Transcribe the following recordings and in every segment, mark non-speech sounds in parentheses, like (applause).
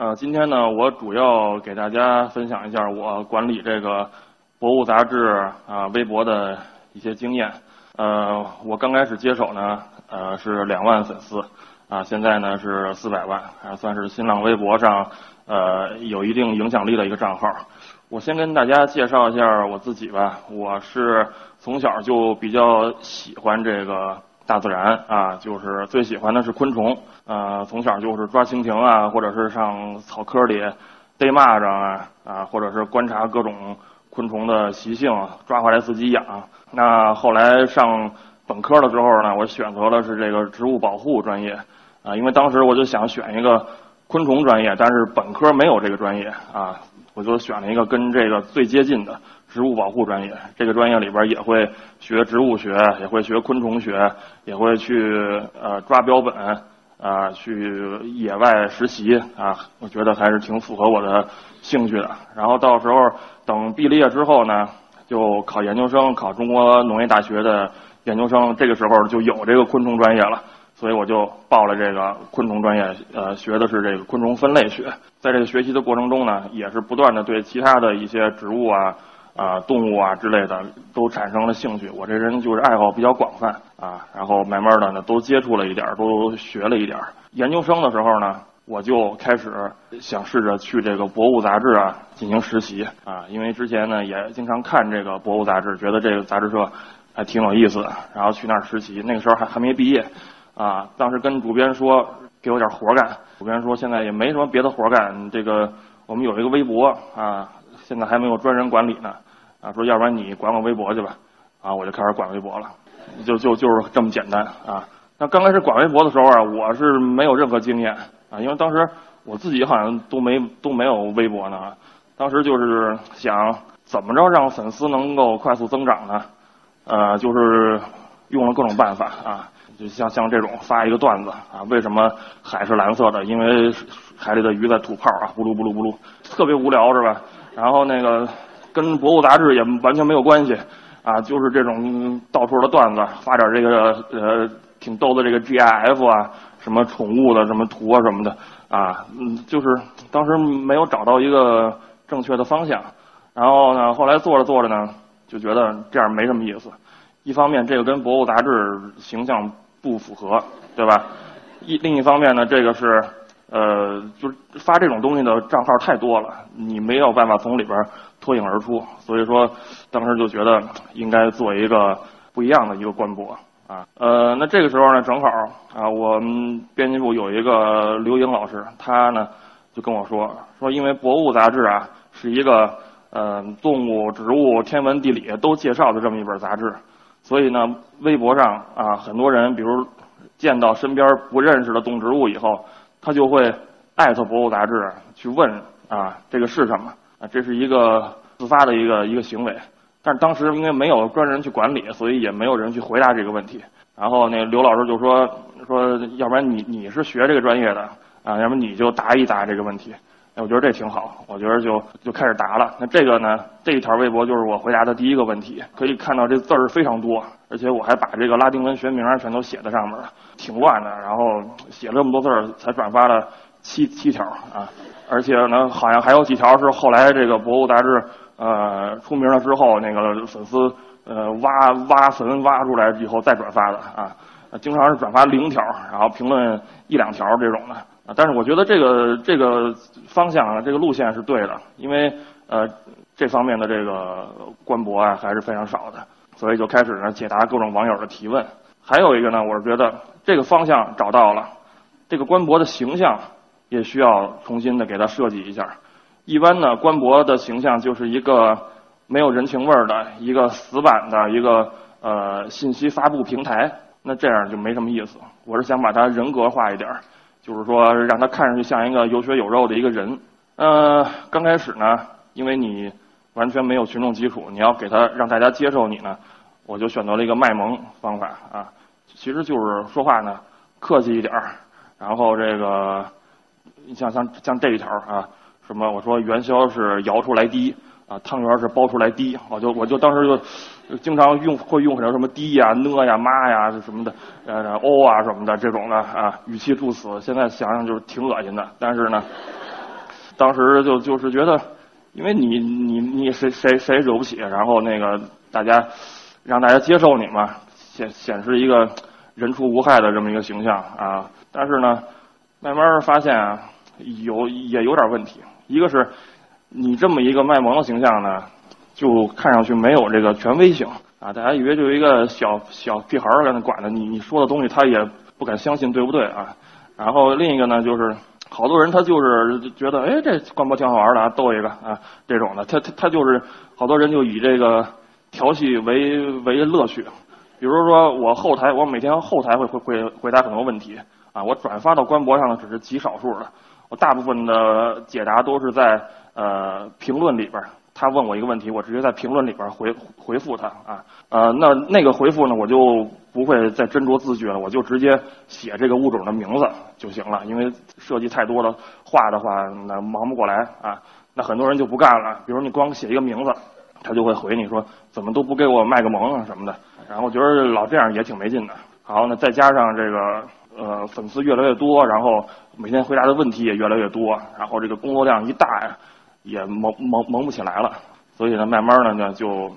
呃，今天呢，我主要给大家分享一下我管理这个博物杂志啊微博的一些经验。呃，我刚开始接手呢，呃是两万粉丝，啊，现在呢是四百万，啊，算是新浪微博上呃有一定影响力的一个账号。我先跟大家介绍一下我自己吧，我是从小就比较喜欢这个。大自然啊，就是最喜欢的是昆虫，呃，从小就是抓蜻蜓啊，或者是上草坑里逮蚂蚱啊，啊，或者是观察各种昆虫的习性，抓回来自己养。那后来上本科的时候呢，我选择的是这个植物保护专业，啊，因为当时我就想选一个昆虫专业，但是本科没有这个专业啊，我就选了一个跟这个最接近的。植物保护专业，这个专业里边也会学植物学，也会学昆虫学，也会去呃抓标本，啊，去野外实习啊，我觉得还是挺符合我的兴趣的。然后到时候等毕了业之后呢，就考研究生，考中国农业大学的研究生，这个时候就有这个昆虫专业了，所以我就报了这个昆虫专业，呃，学的是这个昆虫分类学。在这个学习的过程中呢，也是不断的对其他的一些植物啊。啊，动物啊之类的都产生了兴趣。我这人就是爱好比较广泛啊，然后慢慢的呢都接触了一点，都学了一点。研究生的时候呢，我就开始想试着去这个博物杂志啊进行实习啊，因为之前呢也经常看这个博物杂志，觉得这个杂志社还挺有意思的，然后去那儿实习。那个时候还还没毕业啊，当时跟主编说给我点活干，主编说现在也没什么别的活干，这个我们有一个微博啊。现在还没有专人管理呢，啊，说要不然你管管微博去吧，啊，我就开始管微博了，就就就是这么简单啊。那刚开始管微博的时候啊，我是没有任何经验啊，因为当时我自己好像都没都没有微博呢，当时就是想怎么着让粉丝能够快速增长呢？呃，就是用了各种办法啊，就像像这种发一个段子啊，为什么海是蓝色的？因为海里的鱼在吐泡啊，咕噜咕噜咕噜，特别无聊是吧？然后那个跟博物杂志也完全没有关系，啊，就是这种到处的段子，发点这个呃挺逗的这个 GIF 啊，什么宠物的什么图啊什么的，啊，嗯，就是当时没有找到一个正确的方向，然后呢，后来做着做着呢，就觉得这样没什么意思。一方面，这个跟博物杂志形象不符合，对吧？一另一方面呢，这个是。呃，就是发这种东西的账号太多了，你没有办法从里边脱颖而出，所以说当时就觉得应该做一个不一样的一个官博啊。呃，那这个时候呢，正好啊，我们编辑部有一个刘英老师，他呢就跟我说说，因为博物杂志啊是一个呃动物、植物、天文、地理都介绍的这么一本杂志，所以呢，微博上啊很多人比如见到身边不认识的动植物以后。他就会艾特博物杂志去问啊，这个是什么啊？这是一个自发的一个一个行为，但是当时因为没有专人去管理，所以也没有人去回答这个问题。然后那刘老师就说说，要不然你你是学这个专业的啊，要不你就答一答这个问题。哎，我觉得这挺好，我觉得就就开始答了。那这个呢，这一条微博就是我回答的第一个问题。可以看到这字儿非常多，而且我还把这个拉丁文学名全都写在上面了，挺乱的。然后写了这么多字儿，才转发了七七条啊。而且呢，好像还有几条是后来这个博物杂志呃出名了之后，那个粉丝呃挖挖坟挖出来以后再转发的啊。经常是转发零条，然后评论一两条这种的。啊但是我觉得这个这个方向啊，这个路线是对的，因为呃这方面的这个官博啊还是非常少的，所以就开始呢解答各种网友的提问。还有一个呢，我是觉得这个方向找到了，这个官博的形象也需要重新的给它设计一下。一般呢，官博的形象就是一个没有人情味儿的一个死板的一个呃信息发布平台，那这样就没什么意思。我是想把它人格化一点。就是说，让它看上去像一个有血有肉的一个人。呃，刚开始呢，因为你完全没有群众基础，你要给他让大家接受你呢，我就选择了一个卖萌方法啊。其实就是说话呢客气一点儿，然后这个像像像这一条啊，什么我说元宵是摇出来滴。啊，汤圆是包出来滴，我就我就当时就经常用会用上什么滴呀、呢呀、妈呀什么的，呃，哦啊什么的这种的啊，语气助词。现在想想就是挺恶心的，但是呢，当时就就是觉得，因为你你你谁谁谁惹不起，然后那个大家让大家接受你嘛，显显示一个人畜无害的这么一个形象啊。但是呢，慢慢发现啊，有也有点问题。一个是你这么一个卖萌的形象呢，就看上去没有这个权威性啊，大家以为就一个小小屁孩儿在那管着你，你说的东西他也不敢相信，对不对啊？然后另一个呢，就是好多人他就是觉得，哎，这官博挺好玩的啊，逗一个啊，这种的，他他他就是好多人就以这个调戏为为乐趣。比如说我后台，我每天后台会会会回答很多问题啊，我转发到官博上的只是极少数的，我大部分的解答都是在呃评论里边。他问我一个问题，我直接在评论里边回回复他啊，呃，那那个回复呢，我就不会再斟酌字句了，我就直接写这个物种的名字就行了，因为涉及太多的话的话，那忙不过来啊。那很多人就不干了，比如你光写一个名字，他就会回你说怎么都不给我卖个萌啊什么的。然后我觉得老这样也挺没劲的。好，那再加上这个呃粉丝越来越多，然后每天回答的问题也越来越多，然后这个工作量一大呀。也萌萌萌不起来了，所以呢，慢慢的呢就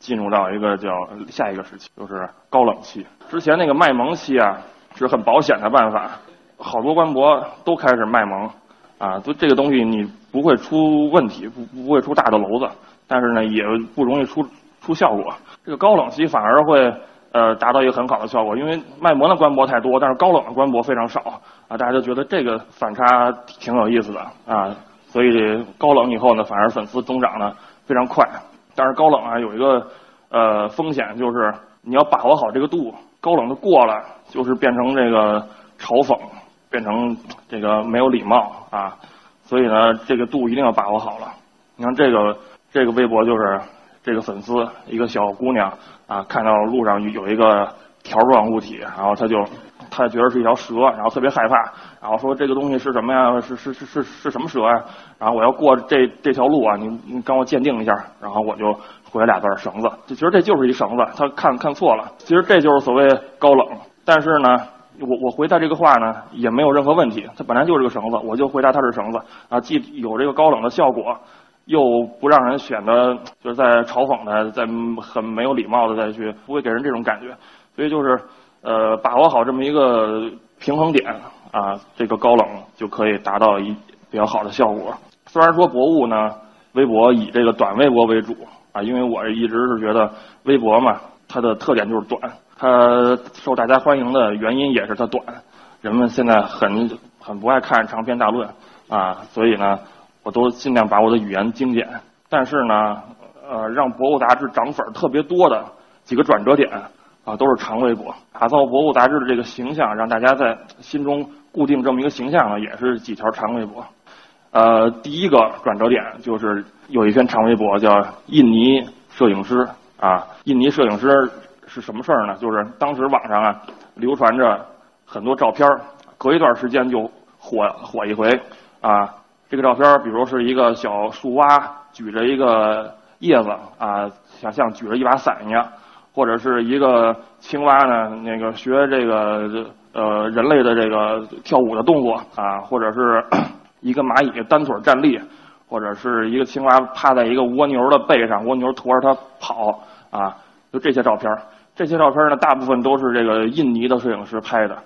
进入到一个叫下一个时期，就是高冷期。之前那个卖萌期啊，是很保险的办法，好多官博都开始卖萌，啊，就这个东西你不会出问题，不不会出大的篓子，但是呢也不容易出出效果。这个高冷期反而会呃达到一个很好的效果，因为卖萌的官博太多，但是高冷的官博非常少，啊，大家就觉得这个反差挺有意思的啊。所以高冷以后呢，反而粉丝增长呢非常快。但是高冷啊有一个呃风险，就是你要把握好这个度。高冷的过了，就是变成这个嘲讽，变成这个没有礼貌啊。所以呢，这个度一定要把握好了。你看这个这个微博就是这个粉丝一个小姑娘啊，看到路上有一个条状物体，然后她就。她觉得是一条蛇，然后特别害怕，然后说这个东西是什么呀？是是是是是什么蛇呀？然后我要过这这条路啊，你你帮我鉴定一下。然后我就回了俩字绳子，就觉得这就是一绳子。她看看错了，其实这就是所谓高冷。但是呢，我我回答这个话呢也没有任何问题，它本来就是个绳子，我就回答它是绳子啊，既有这个高冷的效果，又不让人显得就是在嘲讽他，在很没有礼貌的再去，不会给人这种感觉。所以就是。呃，把握好这么一个平衡点啊，这个高冷就可以达到一比较好的效果。虽然说博物呢，微博以这个短微博为主啊，因为我一直是觉得微博嘛，它的特点就是短，它受大家欢迎的原因也是它短。人们现在很很不爱看长篇大论啊，所以呢，我都尽量把我的语言精简。但是呢，呃，让博物杂志涨粉特别多的几个转折点。啊，都是长微博，打造博物杂志的这个形象，让大家在心中固定这么一个形象呢，也是几条长微博。呃，第一个转折点就是有一篇长微博叫“印尼摄影师”啊，印尼摄影师是什么事儿呢？就是当时网上啊流传着很多照片儿，隔一段时间就火火一回啊。这个照片，比如是一个小树蛙举着一个叶子啊，像像举着一把伞一样。或者是一个青蛙呢，那个学这个呃人类的这个跳舞的动作啊，或者是 (clears throat) 一个蚂蚁单腿站立，或者是一个青蛙趴在一个蜗牛的背上，蜗牛驮着它跑啊，就这些照片。这些照片呢，大部分都是这个印尼的摄影师拍的。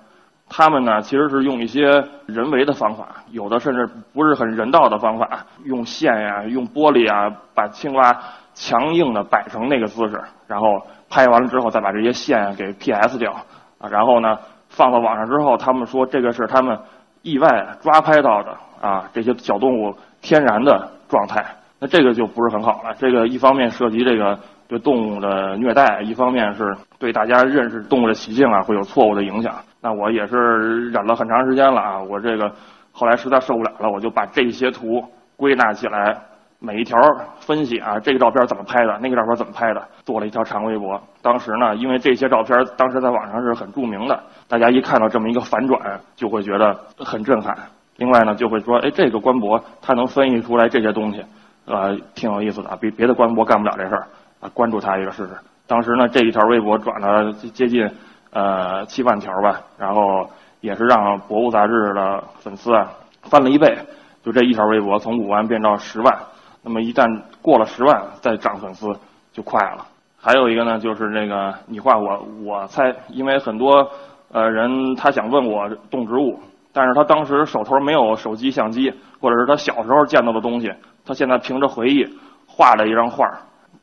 他们呢，其实是用一些人为的方法，有的甚至不是很人道的方法，用线呀，用玻璃啊，把青蛙强硬的摆成那个姿势，然后。拍完了之后，再把这些线给 PS 掉啊，然后呢放到网上之后，他们说这个是他们意外抓拍到的啊，这些小动物天然的状态，那这个就不是很好了。这个一方面涉及这个对动物的虐待，一方面是对大家认识动物的习性啊会有错误的影响。那我也是忍了很长时间了啊，我这个后来实在受不了了，我就把这些图归纳起来。每一条分析啊，这个照片怎么拍的，那个照片怎么拍的，做了一条长微博。当时呢，因为这些照片当时在网上是很著名的，大家一看到这么一个反转，就会觉得很震撼。另外呢，就会说，哎，这个官博他能分析出来这些东西，呃，挺有意思的，比别的官博干不了这事儿啊，关注他一个试试。当时呢，这一条微博转了接近呃七万条吧，然后也是让博物杂志的粉丝啊翻了一倍。就这一条微博从五万变到十万，那么一旦过了十万再涨粉丝就快了。还有一个呢，就是那个你画我我猜，因为很多呃人他想问我动植物，但是他当时手头没有手机相机，或者是他小时候见到的东西，他现在凭着回忆画了一张画，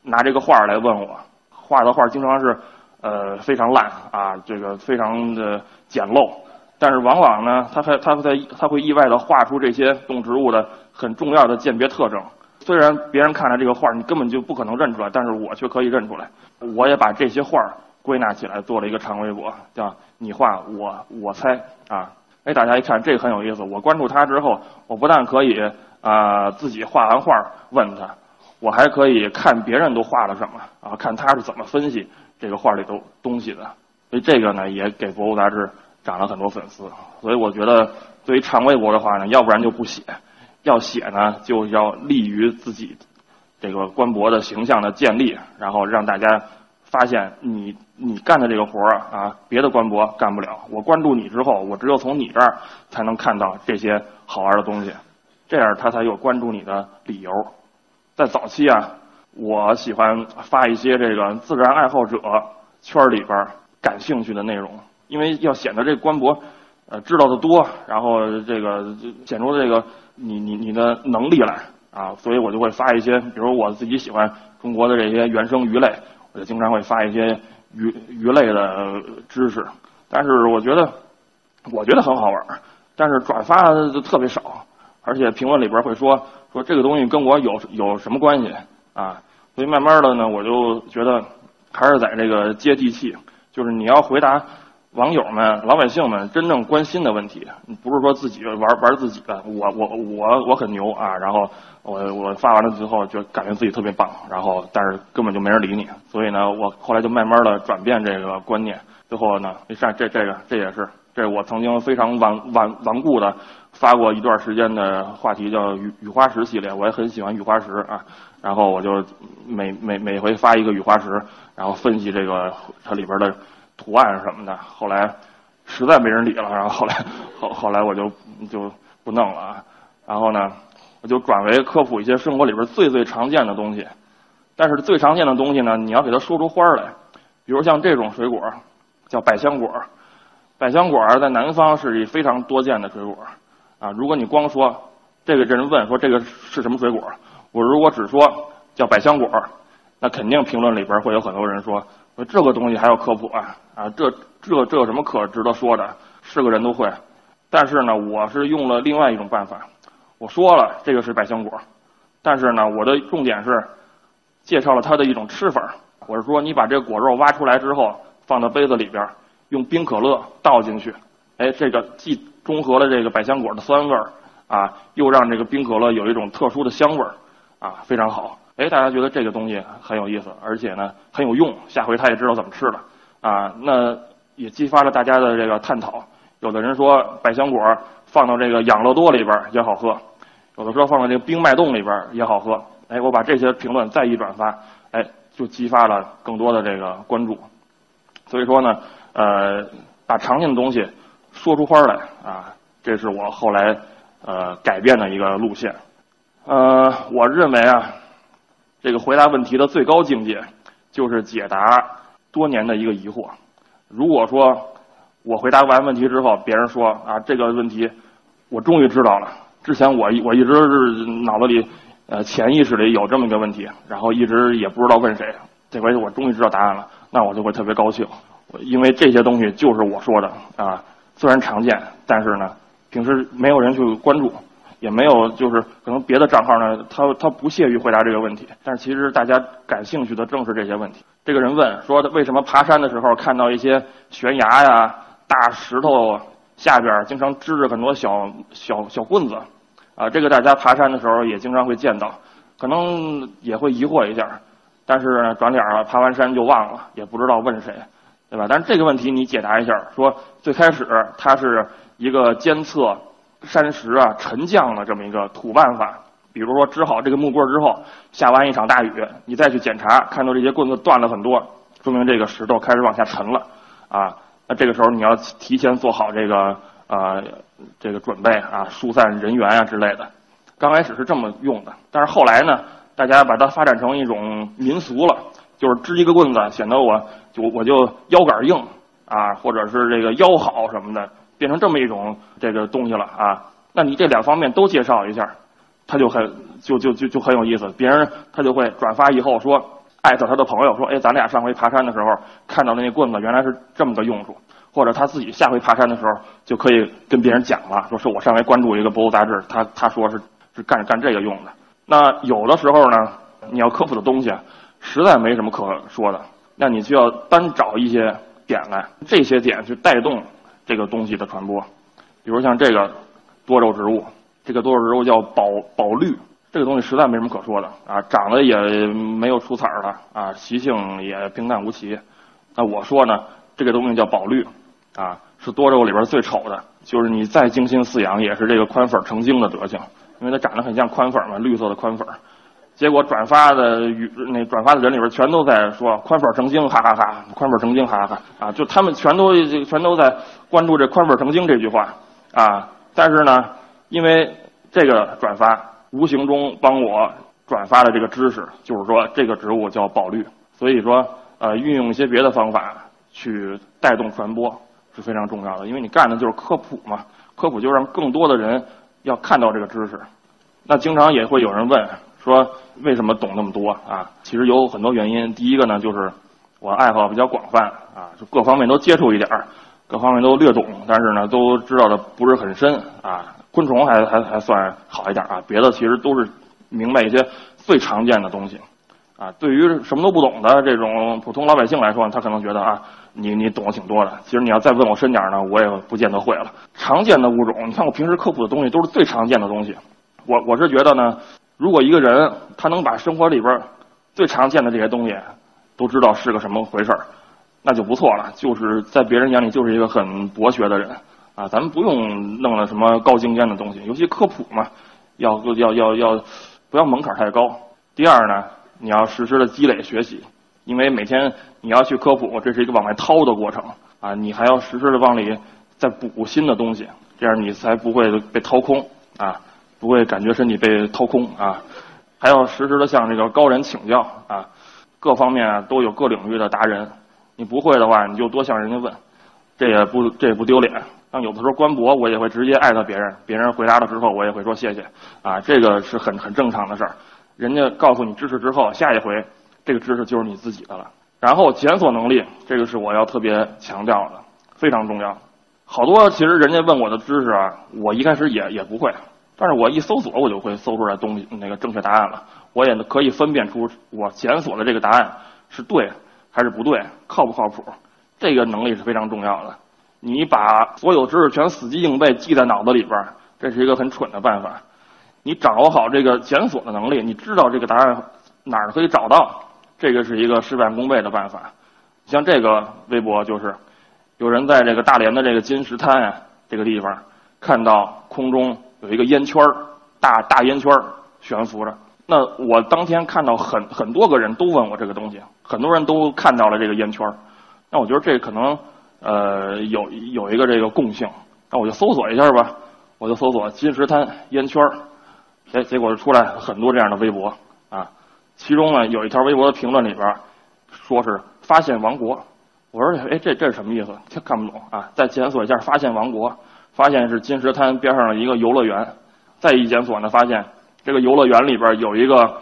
拿这个画来问我，画的画经常是呃非常烂啊，这个非常的简陋，但是往往呢，他还他在他会意外的画出这些动植物的很重要的鉴别特征。虽然别人看了这个画，你根本就不可能认出来，但是我却可以认出来。我也把这些画归纳起来，做了一个长微博，叫“你画我我猜”啊。哎，大家一看这个很有意思。我关注他之后，我不但可以啊自己画完画问他，我还可以看别人都画了什么啊，看他是怎么分析这个画里头东西的。所以这个呢，也给博物杂志涨了很多粉丝。所以我觉得，对于长微博的话呢，要不然就不写。要写呢，就要利于自己这个官博的形象的建立，然后让大家发现你你干的这个活儿啊，别的官博干不了。我关注你之后，我只有从你这儿才能看到这些好玩的东西，这样他才有关注你的理由。在早期啊，我喜欢发一些这个自然爱好者圈里边感兴趣的内容，因为要显得这官博呃知道的多，然后这个显出这个。你你你的能力来啊，所以我就会发一些，比如我自己喜欢中国的这些原生鱼类，我就经常会发一些鱼鱼类的知识。但是我觉得，我觉得很好玩，但是转发的特别少，而且评论里边会说说这个东西跟我有有什么关系啊？所以慢慢的呢，我就觉得还是在这个接地气，就是你要回答。网友们、老百姓们真正关心的问题，不是说自己玩玩自己的，我我我我很牛啊！然后我我发完了之后就感觉自己特别棒，然后但是根本就没人理你，所以呢，我后来就慢慢的转变这个观念，最后呢，这这这个这也是这是我曾经非常顽顽顽固的发过一段时间的话题叫雨雨花石系列，我也很喜欢雨花石啊，然后我就每每每回发一个雨花石，然后分析这个它里边的。图案什么的，后来实在没人理了，然后后来后 (laughs) 后来我就就不弄了啊。然后呢，我就转为科普一些生活里边最最常见的东西。但是最常见的东西呢，你要给它说出花来。比如像这种水果，叫百香果。百香果在南方是一非常多见的水果啊。如果你光说这个这人问说这个是什么水果，我如果只说叫百香果，那肯定评论里边会有很多人说。说这个东西还要科普啊啊！这这这有什么可值得说的？是个人都会。但是呢，我是用了另外一种办法。我说了，这个是百香果，但是呢，我的重点是介绍了它的一种吃法。我是说，你把这个果肉挖出来之后，放到杯子里边，用冰可乐倒进去，哎，这个既中和了这个百香果的酸味儿啊，又让这个冰可乐有一种特殊的香味儿啊，非常好。哎，大家觉得这个东西很有意思，而且呢很有用，下回他也知道怎么吃了啊。那也激发了大家的这个探讨。有的人说百香果放到这个养乐多里边也好喝，有的说放到这个冰脉冻里边也好喝。哎，我把这些评论再一转发，哎，就激发了更多的这个关注。所以说呢，呃，把常见的东西说出花来啊，这是我后来呃改变的一个路线。呃，我认为啊。这个回答问题的最高境界，就是解答多年的一个疑惑。如果说我回答完问题之后，别人说啊这个问题我终于知道了，之前我我一直是脑子里呃潜意识里有这么一个问题，然后一直也不知道问谁，这回我终于知道答案了，那我就会特别高兴，因为这些东西就是我说的啊，虽然常见，但是呢平时没有人去关注。也没有，就是可能别的账号呢，他他不屑于回答这个问题。但是其实大家感兴趣的正是这些问题。这个人问说，为什么爬山的时候看到一些悬崖呀、大石头下边经常支着很多小小小棍子？啊，这个大家爬山的时候也经常会见到，可能也会疑惑一下。但是转脸了，爬完山就忘了，也不知道问谁，对吧？但是这个问题你解答一下，说最开始它是一个监测。山石啊沉降的这么一个土办法，比如说支好这个木棍之后，下完一场大雨，你再去检查，看到这些棍子断了很多，说明这个石头开始往下沉了，啊，那这个时候你要提前做好这个呃这个准备啊，疏散人员啊之类的。刚开始是这么用的，但是后来呢，大家把它发展成一种民俗了，就是支一个棍子，显得我就我就腰杆硬啊，或者是这个腰好什么的，变成这么一种这个东西了啊。那你这两方面都介绍一下，他就很就就就就很有意思，别人他就会转发以后说艾特他的朋友说，哎，咱俩上回爬山的时候看到的那棍子原来是这么个用处。或者他自己下回爬山的时候，就可以跟别人讲了，说是我上回关注一个博物杂志，他他说是是干干这个用的。那有的时候呢，你要科普的东西，实在没什么可说的，那你就要单找一些点来，这些点去带动这个东西的传播。比如像这个多肉植物，这个多肉植物叫宝宝绿，这个东西实在没什么可说的啊，长得也没有出彩儿的啊，习性也平淡无奇。那我说呢，这个东西叫宝绿。啊，是多肉里边最丑的，就是你再精心饲养，也是这个宽粉成精的德行，因为它长得很像宽粉嘛，绿色的宽粉儿。结果转发的与那转发的人里边全都在说宽粉成精，哈哈哈，宽粉成精，哈哈哈啊！就他们全都全都在关注这宽粉成精这句话啊。但是呢，因为这个转发无形中帮我转发了这个知识，就是说这个植物叫宝绿，所以说呃，运用一些别的方法去带动传播。是非常重要的，因为你干的就是科普嘛，科普就让更多的人要看到这个知识。那经常也会有人问说，为什么懂那么多啊？其实有很多原因。第一个呢，就是我爱好比较广泛啊，就各方面都接触一点儿，各方面都略懂，但是呢，都知道的不是很深啊。昆虫还还还算好一点啊，别的其实都是明白一些最常见的东西。啊，对于什么都不懂的这种普通老百姓来说，他可能觉得啊，你你懂得挺多的。其实你要再问我深点呢，我也不见得会了。常见的物种，你看我平时科普的东西都是最常见的东西。我我是觉得呢，如果一个人他能把生活里边最常见的这些东西都知道是个什么回事儿，那就不错了。就是在别人眼里就是一个很博学的人啊。咱们不用弄了什么高精尖的东西，尤其科普嘛，要要要要不要门槛太高。第二呢。你要实时的积累学习，因为每天你要去科普，这是一个往外掏的过程啊！你还要实时的往里再补新的东西，这样你才不会被掏空啊，不会感觉身体被掏空啊！还要实时的向这个高人请教啊，各方面都有各领域的达人，你不会的话，你就多向人家问，这也不这也不丢脸。像有的时候官博，我也会直接艾特别人，别人回答了之后，我也会说谢谢啊，这个是很很正常的事儿。人家告诉你知识之后，下一回这个知识就是你自己的了。然后检索能力，这个是我要特别强调的，非常重要。好多其实人家问我的知识啊，我一开始也也不会，但是我一搜索，我就会搜出来东西那个正确答案了。我也可以分辨出我检索的这个答案是对还是不对，靠不靠谱。这个能力是非常重要的。你把所有知识全死记硬背记在脑子里边，这是一个很蠢的办法。你掌握好这个检索的能力，你知道这个答案哪儿可以找到，这个是一个事半功倍的办法。像这个微博就是，有人在这个大连的这个金石滩啊这个地方，看到空中有一个烟圈儿，大大烟圈儿悬浮着。那我当天看到很很多个人都问我这个东西，很多人都看到了这个烟圈儿。那我觉得这可能呃有有一个这个共性，那我就搜索一下吧，我就搜索金石滩烟圈儿。哎，结果出来很多这样的微博啊，其中呢有一条微博的评论里边，说是发现王国，我说哎这这是什么意思？看不懂啊！再检索一下，发现王国，发现是金石滩边上的一个游乐园，再一检索呢，发现这个游乐园里边有一个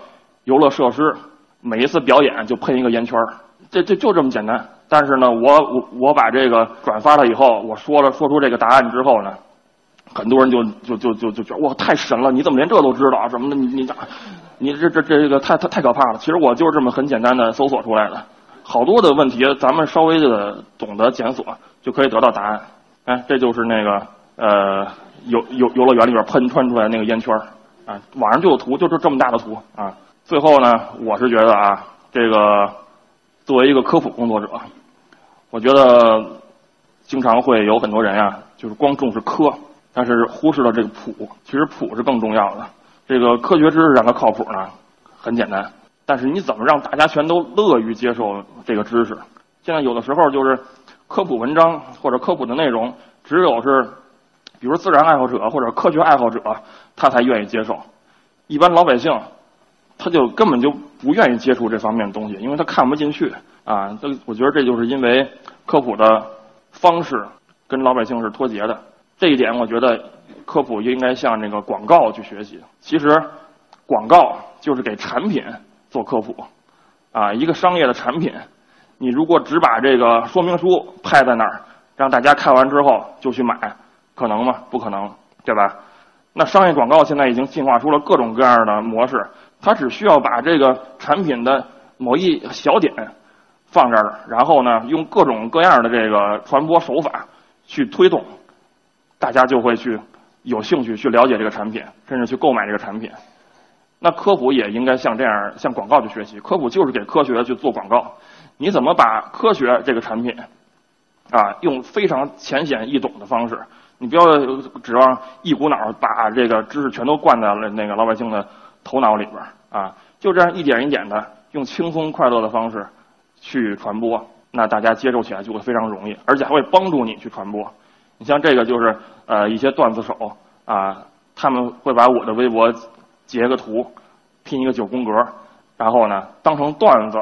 游乐设施，每一次表演就喷一个烟圈这这就这么简单。但是呢，我我我把这个转发了以后，我说了说出这个答案之后呢。很多人就就就就就觉得哇太神了！你怎么连这都知道什么的？你你你这这这个太太太可怕了！其实我就是这么很简单的搜索出来的，好多的问题咱们稍微的懂得检索就可以得到答案。哎，这就是那个呃游游游乐园里边喷穿出来那个烟圈啊，网上就有图，就是这么大的图啊。最后呢，我是觉得啊，这个作为一个科普工作者，我觉得经常会有很多人啊，就是光重视科。但是忽视了这个普，其实普是更重要的。这个科学知识让它靠谱呢，很简单。但是你怎么让大家全都乐于接受这个知识？现在有的时候就是科普文章或者科普的内容，只有是，比如自然爱好者或者科学爱好者，他才愿意接受。一般老百姓他就根本就不愿意接触这方面的东西，因为他看不进去啊。这我觉得这就是因为科普的方式跟老百姓是脱节的。这一点，我觉得科普应该向这个广告去学习。其实，广告就是给产品做科普啊。一个商业的产品，你如果只把这个说明书拍在那儿，让大家看完之后就去买，可能吗？不可能，对吧？那商业广告现在已经进化出了各种各样的模式，它只需要把这个产品的某一小点放这儿，然后呢，用各种各样的这个传播手法去推动。大家就会去有兴趣去了解这个产品，甚至去购买这个产品。那科普也应该像这样向广告去学习。科普就是给科学去做广告。你怎么把科学这个产品啊，用非常浅显易懂的方式？你不要指望一股脑儿把这个知识全都灌在了那个老百姓的头脑里边儿啊。就这样一点一点的用轻松快乐的方式去传播，那大家接受起来就会非常容易，而且还会帮助你去传播。你像这个就是呃一些段子手啊，他们会把我的微博截个图，拼一个九宫格，然后呢当成段子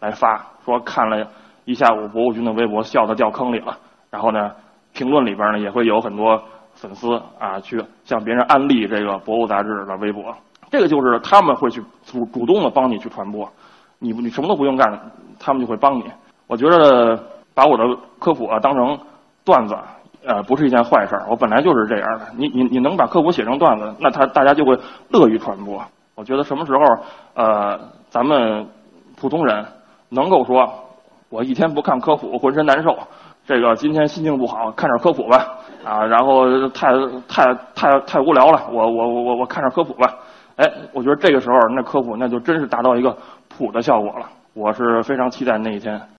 来发，说看了一下午博物君的微博，笑得掉坑里了。然后呢评论里边呢也会有很多粉丝啊去向别人安利这个博物杂志的微博，这个就是他们会去主主动的帮你去传播，你你什么都不用干，他们就会帮你。我觉得把我的科普啊当成段子。呃，不是一件坏事儿。我本来就是这样的。你你你能把科普写成段子，那他大家就会乐于传播。我觉得什么时候呃，咱们普通人能够说，我一天不看科普浑身难受。这个今天心情不好，看点科普吧。啊，然后太太太太无聊了，我我我我看点科普吧。哎，我觉得这个时候那科普那就真是达到一个普的效果了。我是非常期待那一天。